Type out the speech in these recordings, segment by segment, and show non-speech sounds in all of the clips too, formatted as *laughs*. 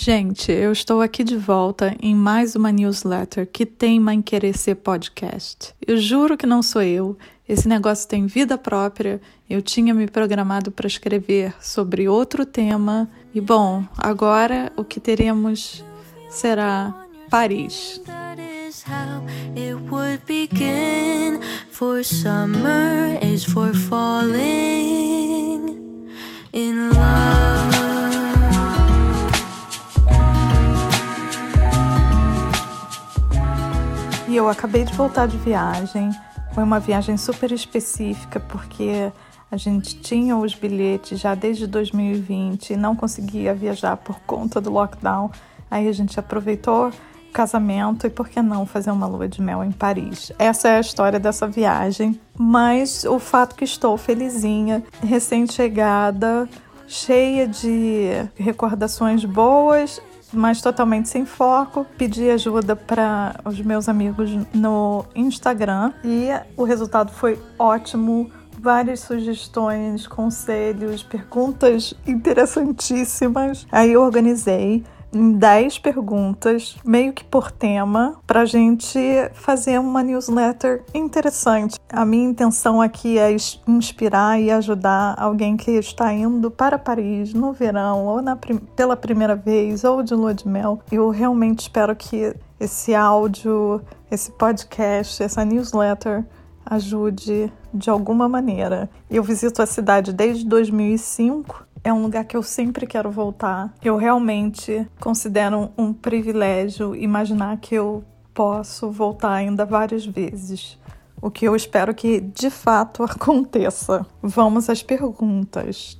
Gente, eu estou aqui de volta em mais uma newsletter que tem Mãe Querer Ser Podcast. Eu juro que não sou eu, esse negócio tem vida própria. Eu tinha me programado para escrever sobre outro tema e, bom, agora o que teremos será Paris. E eu acabei de voltar de viagem. Foi uma viagem super específica porque a gente tinha os bilhetes já desde 2020 e não conseguia viajar por conta do lockdown. Aí a gente aproveitou o casamento e por que não fazer uma lua de mel em Paris? Essa é a história dessa viagem, mas o fato que estou felizinha, recém-chegada, cheia de recordações boas mas totalmente sem foco. Pedi ajuda para os meus amigos no Instagram e o resultado foi ótimo. Várias sugestões, conselhos, perguntas interessantíssimas. Aí eu organizei em 10 perguntas, meio que por tema, para a gente fazer uma newsletter interessante. A minha intenção aqui é inspirar e ajudar alguém que está indo para Paris no verão, ou na, pela primeira vez, ou de lua de mel. Eu realmente espero que esse áudio, esse podcast, essa newsletter ajude de alguma maneira. Eu visito a cidade desde 2005 é um lugar que eu sempre quero voltar. Eu realmente considero um privilégio imaginar que eu posso voltar ainda várias vezes. O que eu espero que de fato *laughs* aconteça. Vamos às perguntas.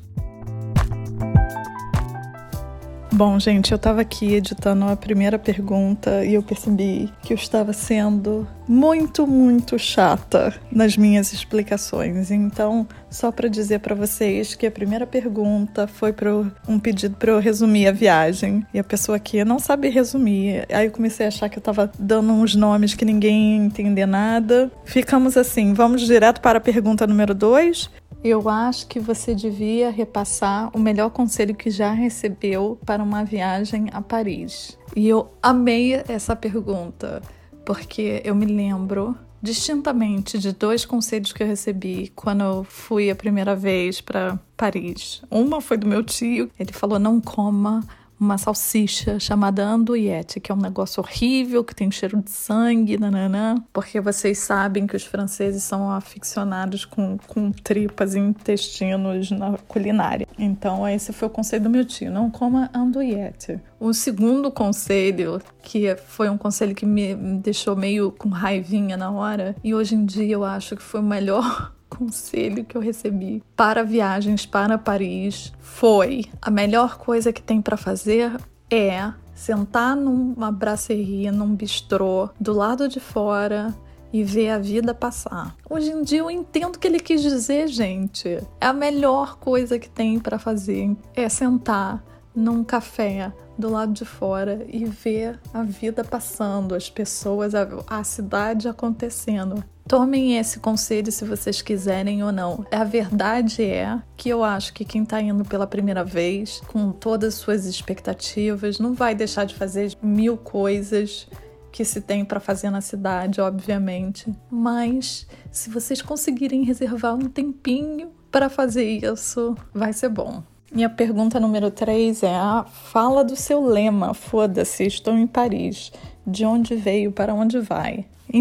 Bom, gente, eu estava aqui editando a primeira pergunta e eu percebi que eu estava sendo muito, muito chata nas minhas explicações. Então, só para dizer para vocês que a primeira pergunta foi para um pedido para eu resumir a viagem e a pessoa aqui não sabe resumir. Aí eu comecei a achar que eu estava dando uns nomes que ninguém ia entender nada. Ficamos assim, vamos direto para a pergunta número 2. Eu acho que você devia repassar o melhor conselho que já recebeu para uma viagem a Paris. E eu amei essa pergunta, porque eu me lembro distintamente de dois conselhos que eu recebi quando eu fui a primeira vez para Paris. Uma foi do meu tio, ele falou: não coma uma salsicha chamada andouillette, que é um negócio horrível, que tem cheiro de sangue, nananã, porque vocês sabem que os franceses são aficionados com, com tripas e intestinos na culinária. Então, esse foi o conselho do meu tio, não coma andouillette. O segundo conselho, que foi um conselho que me deixou meio com raivinha na hora, e hoje em dia eu acho que foi o melhor *laughs* conselho que eu recebi para viagens para Paris foi: a melhor coisa que tem para fazer é sentar numa braceria, num bistrô, do lado de fora e ver a vida passar. Hoje em dia eu entendo o que ele quis dizer, gente. É a melhor coisa que tem para fazer é sentar num café do lado de fora e ver a vida passando, as pessoas, a, a cidade acontecendo. Tomem esse conselho se vocês quiserem ou não. A verdade é que eu acho que quem está indo pela primeira vez, com todas as suas expectativas, não vai deixar de fazer mil coisas que se tem para fazer na cidade, obviamente. Mas se vocês conseguirem reservar um tempinho para fazer isso, vai ser bom. Minha pergunta número 3 é: a fala do seu lema. Foda-se, estou em Paris. De onde veio, para onde vai? *laughs*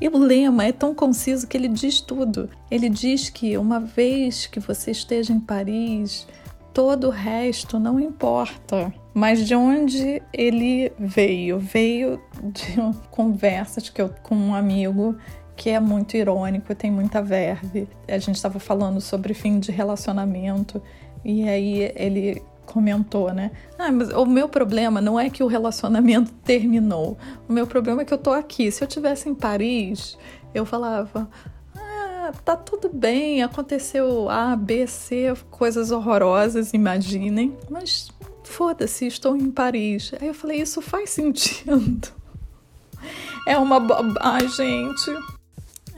E o lema é tão conciso que ele diz tudo. Ele diz que uma vez que você esteja em Paris, todo o resto não importa. Mas de onde ele veio? Veio de *laughs* conversas que eu com um amigo que é muito irônico, tem muita verve. A gente estava falando sobre fim de relacionamento e aí ele comentou, né? Ah, mas o meu problema não é que o relacionamento *laughs* terminou. O meu problema é que eu tô aqui. Se eu tivesse em Paris, eu falava: ah, tá tudo bem, aconteceu A, B, C, coisas horrorosas, imaginem, mas foda-se, estou em Paris. Aí eu falei: isso faz sentido. É uma bobagem, gente.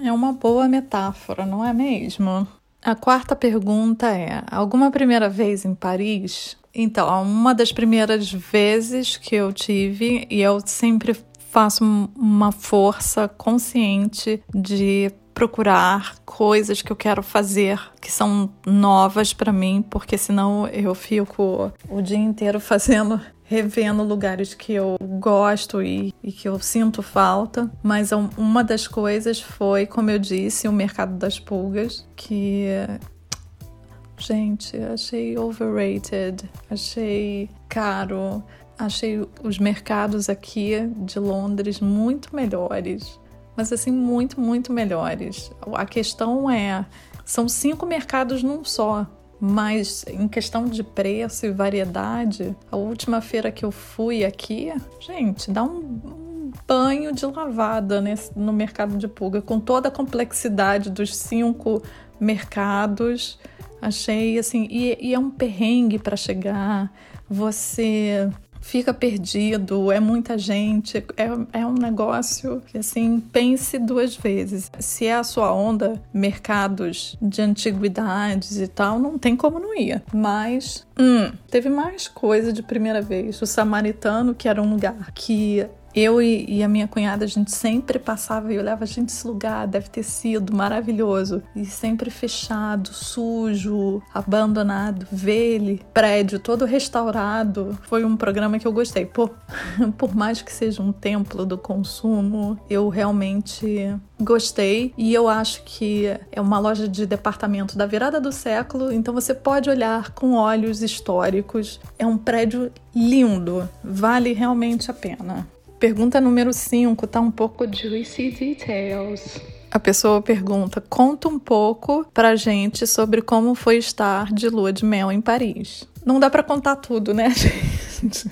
É uma boa metáfora, não é mesmo? A quarta pergunta é: alguma primeira vez em Paris? Então, uma das primeiras vezes que eu tive, e eu sempre faço uma força consciente de procurar coisas que eu quero fazer que são novas para mim, porque senão eu fico o dia inteiro fazendo revendo lugares que eu gosto e, e, que eu sinto falta. Mas uma das coisas foi, como eu disse, o mercado das pulgas, que gente, achei overrated, achei caro, achei os mercados aqui de Londres muito melhores mas assim, muito, muito melhores. A questão é: são cinco mercados num só. Mas em questão de preço e variedade, a última feira que eu fui aqui, gente, dá um, banho de lavada nesse, no mercado de pulga, com toda a complexidade dos cinco mercados. Achei assim, e, e é um perrengue para chegar. Você fica perdido, é muita gente, é, é um negócio que assim, pense duas vezes. Se é a sua onda, mercados de antiguidades e tal, não tem como não ir. Mas hum, teve mais coisa de primeira vez. O Samaritano, que era um lugar que eu e, e, a minha cunhada, a gente sempre passava e olhava, gente, esse lugar deve ter sido maravilhoso. E sempre fechado, sujo, abandonado. Ele, prédio todo restaurado. Foi um programa que eu gostei. Por, *laughs* por mais que seja um templo do consumo, eu realmente gostei. E eu acho que é uma loja de departamento da virada do século, então você pode olhar com olhos históricos. É um prédio lindo, vale realmente a pena. Pergunta número 5 tá um pouco juicy details. A pessoa pergunta: conta um pouco pra gente sobre como foi estar de lua de mel em Paris. Não dá para contar tudo, né, *laughs* gente?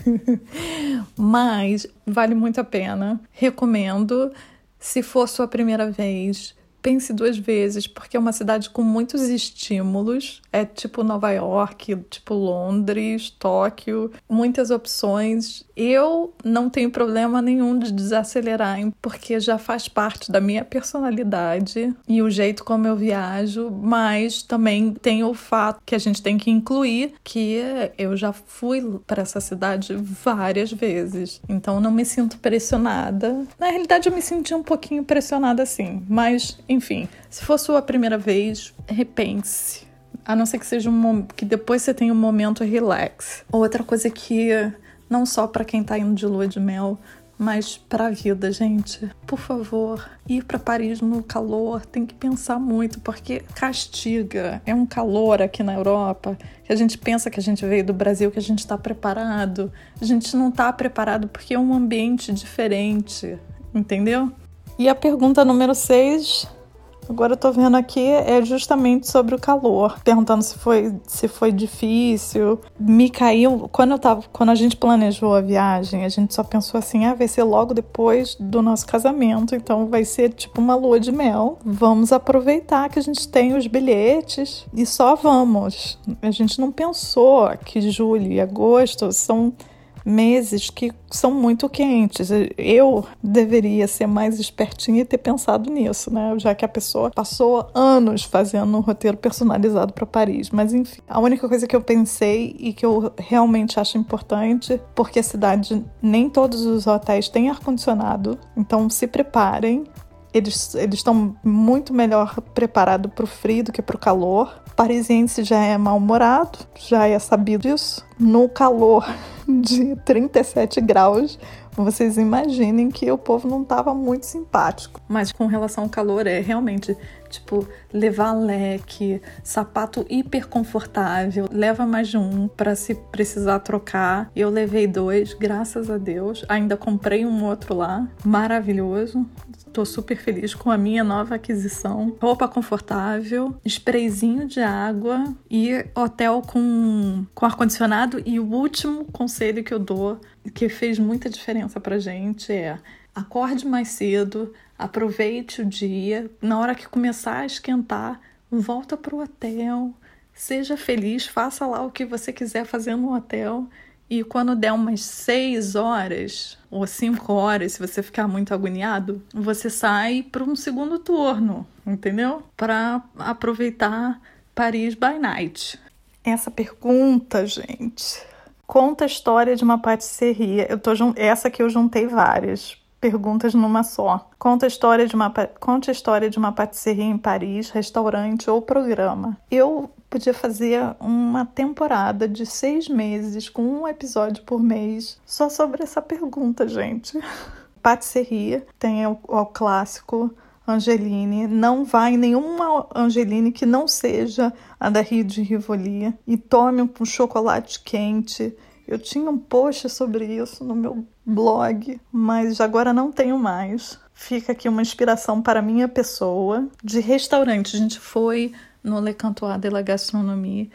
Mas vale muito a pena. Recomendo. Se for sua primeira vez, pense duas vezes, porque é uma cidade com muitos estímulos. É tipo Nova York, tipo Londres, Tóquio, muitas opções. Eu não tenho problema nenhum de desacelerar, porque já faz parte da minha personalidade e o jeito como eu viajo, mas também tem o fato que a gente tem que incluir que eu já fui para essa cidade várias vezes. Então não me sinto pressionada. Na realidade eu me senti um pouquinho pressionada sim, mas enfim, se for sua primeira vez, repense. A não ser que seja um que depois você tenha um momento relax. Outra coisa que não só para quem tá indo de lua de mel, mas para a vida, gente. Por favor, ir para Paris no calor tem que pensar muito, porque castiga. É um calor aqui na Europa que a gente pensa que a gente veio do Brasil, que a gente está preparado. A gente não está preparado porque é um ambiente diferente, entendeu? E a pergunta número 6 Agora eu tô vendo aqui é justamente sobre o calor, perguntando se foi se foi difícil. Me caiu quando eu tava, quando a gente planejou a viagem, a gente só pensou assim: "Ah, vai ser logo depois do nosso casamento, então vai ser tipo uma lua de mel. Vamos aproveitar que a gente tem os bilhetes e só vamos". A gente não pensou que julho e agosto são meses que são muito quentes. Eu deveria ser mais espertinha e ter pensado nisso, né? Já que a pessoa passou anos fazendo um roteiro personalizado para Paris. Mas enfim, a única coisa que eu pensei e que eu realmente acho importante, porque a cidade nem todos os hotéis têm ar condicionado, então se preparem. Eles estão muito melhor preparados para o frio do que para o calor. Parisiense já é mal-humorado, já é sabido disso. No calor *laughs* de 37 graus, vocês imaginem que o povo não estava muito simpático. Mas com relação ao calor, é realmente tipo levar leque, sapato hiper confortável, leva mais de um para se precisar trocar. Eu levei dois, graças a Deus. Ainda comprei um outro lá, maravilhoso. Tô super feliz com a minha nova aquisição. Roupa confortável, sprayzinho de água e hotel com, com ar-condicionado. E o último conselho que eu dou, que fez muita diferença pra gente, é acorde mais cedo, aproveite o dia. Na hora que começar a esquentar, volta pro hotel. Seja feliz, faça lá o que você quiser fazer no hotel e quando der umas seis horas ou cinco horas, se você ficar muito agoniado, você sai para um segundo turno, entendeu? Para aproveitar Paris by Night. Essa pergunta, gente, conta a história de uma patisserie. Eu tô essa aqui eu juntei várias perguntas numa só. Conta a história de uma conta a história de uma patisserie em Paris, restaurante ou programa. Eu podia fazer uma temporada de seis meses com um episódio por mês só sobre essa pergunta, gente. *laughs* Patisserie tem o, o clássico Angeline, não vai em nenhuma Angeline que não seja a da Rio de Rivoli e tome um chocolate quente. Eu tinha um post sobre isso no meu blog, mas agora não tenho mais. Fica aqui uma inspiração para minha pessoa. De restaurante, a gente foi no Le Cantois de la Gastronomie,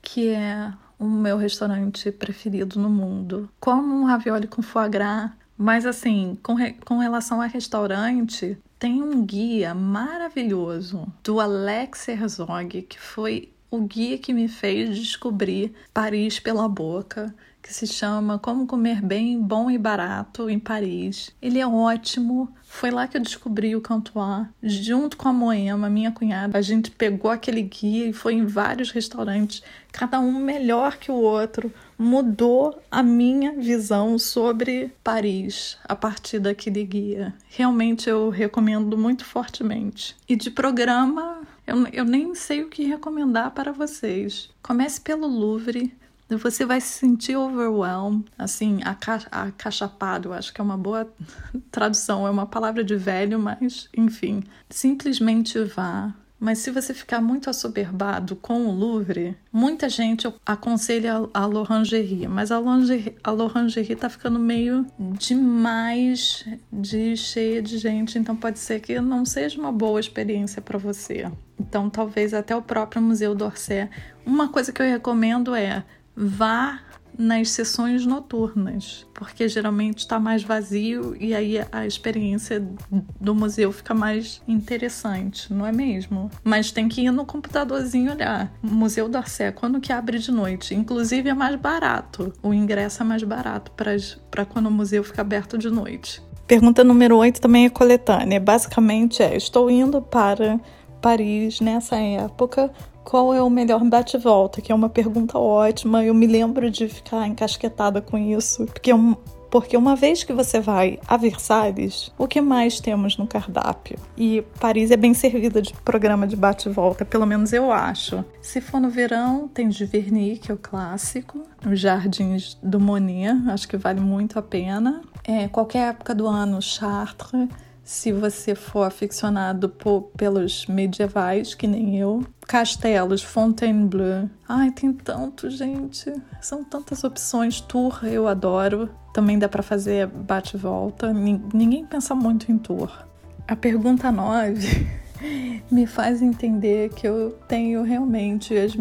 que é o meu restaurante preferido no mundo. Como um ravioli com foie gras, mas assim, com, re com relação a restaurante, tem um guia maravilhoso do Alex Herzog, que foi o guia que me fez descobrir Paris pela boca, que se chama Como Comer Bem, Bom e Barato em Paris. Ele é ótimo. Foi lá que eu descobri o Cantois, junto com a Moema, minha cunhada. A gente pegou aquele guia e foi em vários restaurantes, cada um melhor que o outro. Mudou a minha visão sobre Paris a partir daquele guia. Realmente eu recomendo muito fortemente. E de programa, eu, eu nem sei o que recomendar para vocês. Comece pelo Louvre você vai se sentir overwhelmed, assim, acachapado, acho que é uma boa *laughs* tradução, é uma palavra de velho, mas enfim, simplesmente vá. Mas se você ficar muito assoberbado com o Louvre, muita gente aconselha a L'Orangerie, mas a L'Orangerie, tá ficando meio demais de cheia de gente, então pode ser que não seja uma boa experiência para você. Então talvez até o próprio Museu d'Orsay. Uma coisa que eu recomendo é vá nas sessões noturnas, porque geralmente está mais vazio e aí a experiência do museu fica mais interessante, não é mesmo? Mas tem que ir no computadorzinho olhar. Museu d'Orsay, quando que abre de noite? Inclusive é mais barato, o ingresso é mais barato para quando o museu fica aberto de noite. Pergunta número 8 também é coletânea. Basicamente é: estou indo para Paris nessa época qual é o melhor bate-volta? Que é uma pergunta ótima. Eu me lembro de ficar encasquetada com isso, porque, porque uma vez que você vai a Versalhes, o que mais temos no cardápio? E Paris é bem servida de programa de bate-volta, pelo menos eu acho. Se for no verão, tem Giverny, que é o clássico, os Jardins do Monet, acho que vale muito a pena. É, qualquer época do ano, Chartres se você for aficionado por, pelos medievais, que nem eu. Castelos, Fontainebleau. Ai, tem tanto, gente. São tantas opções. Tour eu adoro. Também dá para fazer bate-volta. Ninguém pensa muito em tour. A pergunta 9 me faz entender que eu tenho realmente as,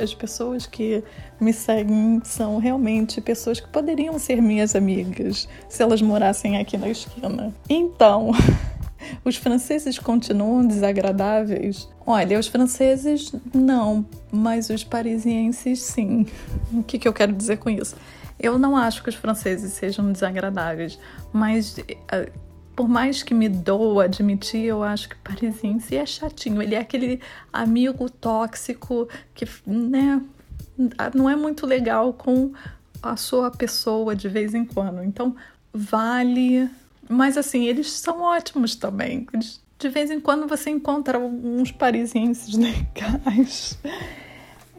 as pessoas que me seguem são realmente pessoas que poderiam ser minhas amigas se elas morassem aqui na esquina. Então, *laughs* os franceses continuam desagradáveis? Olha, os franceses não, mas os parisienses sim. O que, que eu quero dizer com isso? Eu não acho que os franceses sejam desagradáveis, mas eh, por mais que me doa admitir, eu acho que parisiense é chatinho. Ele é aquele amigo tóxico que, né, não é muito legal com a sua pessoa de vez em quando. Então, vale. Mas, assim, eles são ótimos também. De vez em quando você encontra uns parisienses *laughs* legais.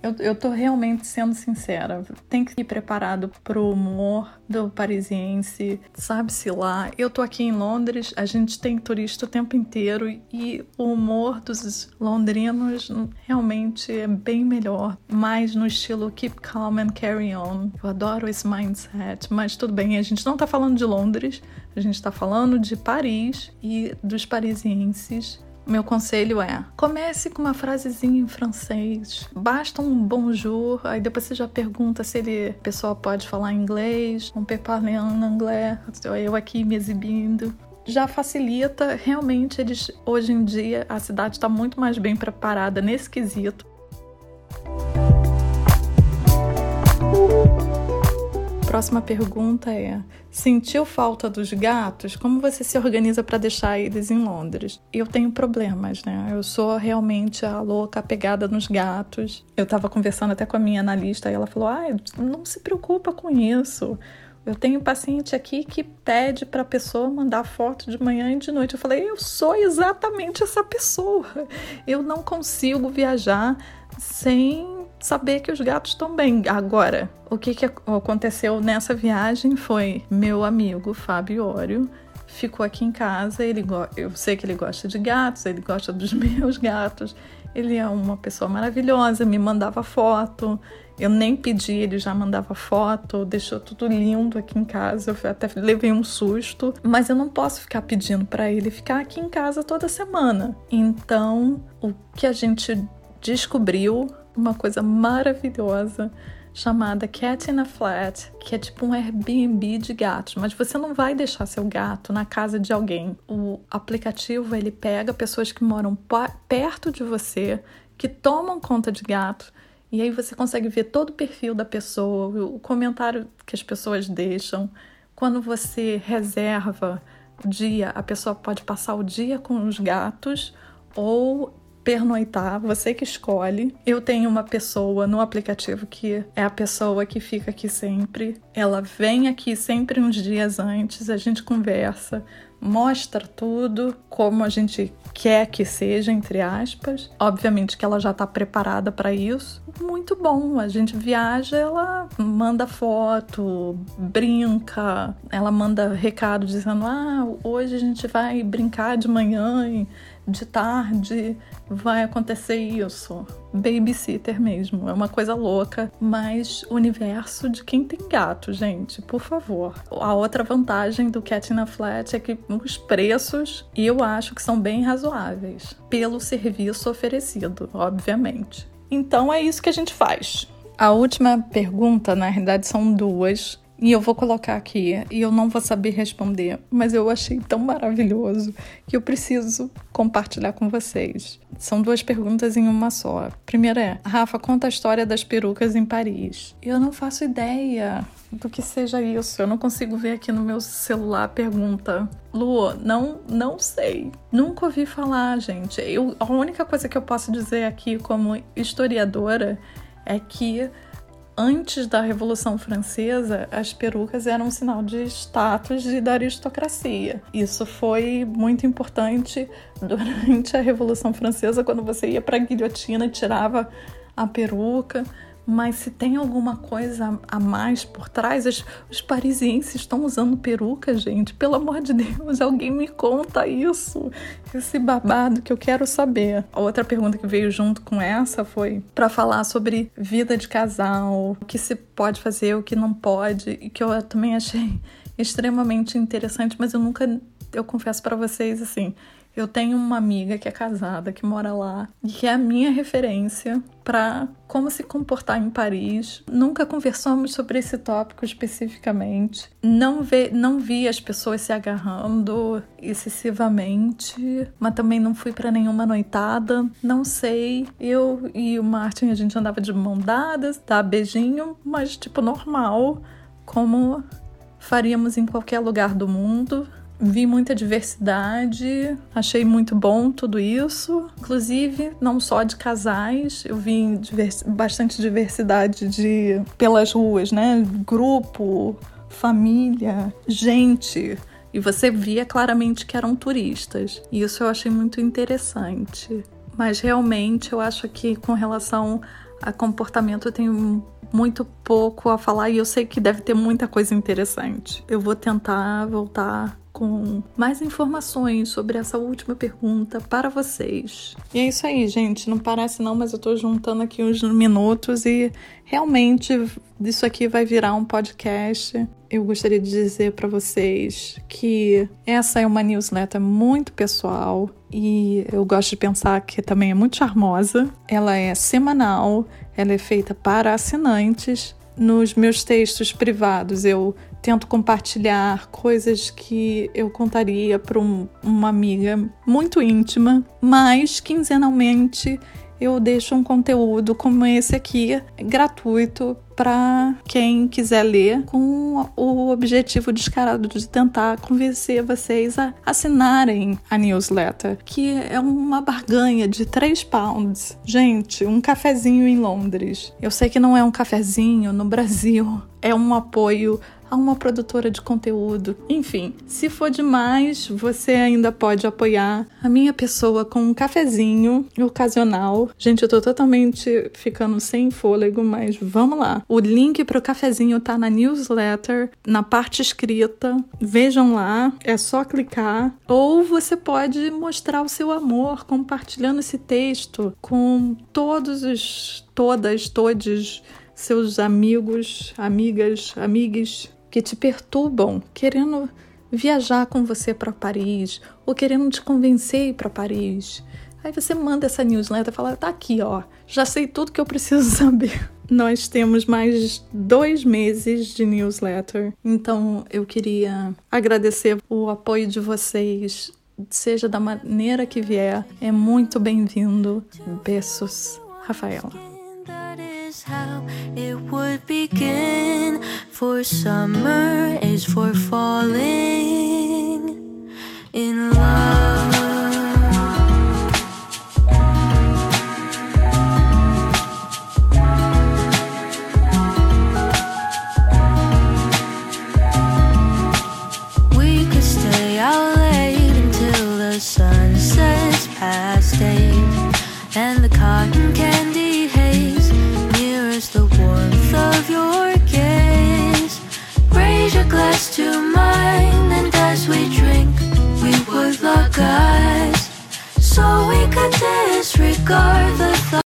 Eu, eu tô realmente sendo sincera. Tem que ir preparado pro humor do parisiense, sabe-se lá. Eu tô aqui em Londres, a gente tem turista o tempo inteiro e o humor dos londrinos realmente é bem melhor, mais no estilo keep calm and carry on. Eu adoro esse mindset, mas tudo bem, a gente não tá falando de Londres, a gente tá falando de Paris e dos parisienses meu conselho é: comece com uma frasezinha em francês. Basta um bonjour, aí depois você já pergunta se ele, a pessoa pode falar inglês, um parler en anglais, eu aqui me exibindo. Já facilita, realmente eles hoje em dia a cidade está muito mais bem preparada nesse quesito próxima pergunta é: sentiu falta dos gatos? Como você se organiza para deixar eles em Londres? Eu tenho problemas, né? Eu sou realmente a louca apegada nos gatos. Eu estava conversando até com a minha analista e ela falou: ah, não se preocupa com isso. Eu tenho paciente aqui que pede para a pessoa mandar foto de manhã e de noite. Eu falei, eu sou exatamente essa pessoa. Eu não consigo viajar sem saber que os gatos estão bem. Agora, o que, que aconteceu nessa viagem foi meu amigo Fábio Ório ficou aqui em casa. Ele eu sei que ele gosta de gatos, ele gosta dos *laughs* meus gatos. Ele é uma pessoa maravilhosa, me mandava foto. Eu nem pedi, ele já mandava foto, deixou tudo lindo aqui em casa. Eu até levei um susto, mas eu não posso ficar pedindo para ele ficar aqui em casa toda semana. Então, o que a gente descobriu, uma coisa maravilhosa chamada Cat in a Flat, que é tipo um Airbnb de gatos, mas você não vai deixar seu gato na casa de alguém. O aplicativo ele pega pessoas que moram perto de você, que tomam conta de gato, e aí você consegue ver todo o perfil da pessoa, o comentário que as pessoas deixam. Quando você reserva o dia, a pessoa pode passar o dia com os gatos ou pernoitar, você que escolhe. Eu tenho uma pessoa no aplicativo que é a pessoa que fica aqui sempre. Ela vem aqui sempre uns dias antes, a gente conversa, mostra tudo como a gente quer que seja, entre aspas. Obviamente que ela já está preparada para isso. Muito bom. A gente viaja, ela manda foto, brinca, ela manda recado dizendo: ah, hoje a gente vai brincar de manhã. E de tarde vai acontecer isso. Babysitter mesmo, é uma coisa louca, mas universo de quem tem gato, gente, por favor. A outra vantagem do Cat in a Flat é que os preços eu acho que são bem razoáveis pelo serviço oferecido, obviamente. Então é isso que a gente faz. A última pergunta, na realidade, são duas. E eu vou colocar aqui e eu não vou saber responder, mas eu achei tão maravilhoso que eu preciso compartilhar com vocês. São duas perguntas em uma só. primeira é: Rafa, conta a história das perucas em Paris. Eu não faço ideia do que seja isso. Eu não consigo ver aqui no meu celular a pergunta. Lu, não, não sei. Nunca ouvi falar, gente. Eu, a única coisa que eu posso dizer aqui como historiadora é que antes da Revolução Francesa, as perucas eram um sinal de status e da aristocracia. Isso foi muito importante *laughs* durante a Revolução Francesa, quando você ia para a guilhotina e tirava a peruca mas se tem alguma coisa a mais por trás, os, os parisienses estão usando peruca, gente. Pelo amor de Deus, alguém me conta isso. Esse babado que eu quero saber. A outra pergunta que veio junto com essa foi para falar sobre vida de casal, o que se pode fazer, o que não pode, e que eu também achei *laughs* extremamente interessante, mas eu nunca, eu confesso para vocês assim, eu tenho uma amiga que é casada, que mora lá, e que é a minha referência para como se comportar em Paris. Nunca conversamos sobre esse tópico especificamente. Não, vê, não vi as pessoas se agarrando excessivamente, mas também não fui para nenhuma noitada. Não sei. Eu e o Martin a gente andava de mão dadas, tá? Beijinho, mas tipo normal, como faríamos em qualquer lugar do mundo vi muita diversidade, achei muito bom tudo isso. Inclusive, não só de casais, eu vi divers bastante diversidade de pelas ruas, né? Grupo, família, gente. E você via claramente que eram turistas. E isso eu achei muito interessante. Mas realmente eu acho que com relação a comportamento eu tenho muito pouco a falar e eu sei que deve ter muita coisa interessante. Eu vou tentar voltar com mais informações sobre essa última pergunta para vocês. E é isso aí, gente. Não parece não, mas eu tô juntando aqui uns minutos e realmente isso aqui vai virar um podcast. Eu gostaria de dizer para vocês que essa é uma newsletter muito pessoal e eu gosto de pensar que também é muito charmosa. Ela é semanal, ela é feita para assinantes. Nos meus textos privados. Eu tento compartilhar coisas que eu contaria para um, uma amiga muito íntima, mas quinzenalmente eu deixo um conteúdo como esse aqui, gratuito, para quem quiser ler, com o objetivo descarado de tentar convencer vocês a assinarem a newsletter, que é uma barganha de 3 pounds. Gente, um cafezinho em Londres. Eu sei que não é um cafezinho no Brasil, é um apoio a uma produtora de conteúdo. Enfim, se for demais, você ainda pode apoiar a minha pessoa com um cafezinho ocasional. Gente, eu tô totalmente ficando sem fôlego, mas vamos lá. O link para o cafezinho tá na newsletter, na parte escrita. Vejam lá, é só clicar. Ou você pode mostrar o seu amor compartilhando esse texto com todos os, todas, todos seus amigos, amigas, amigues que te perturbam, querendo viajar com você para Paris ou querendo te convencer para Paris. Aí você manda essa newsletter e fala: tá aqui, ó, já sei tudo que eu preciso *laughs* saber. Nós temos mais dois meses de newsletter, então eu queria agradecer o apoio de vocês, seja da maneira que vier, é muito bem-vindo. Beijos, Rafaela. How it would begin. For summer is for falling disregard the thought.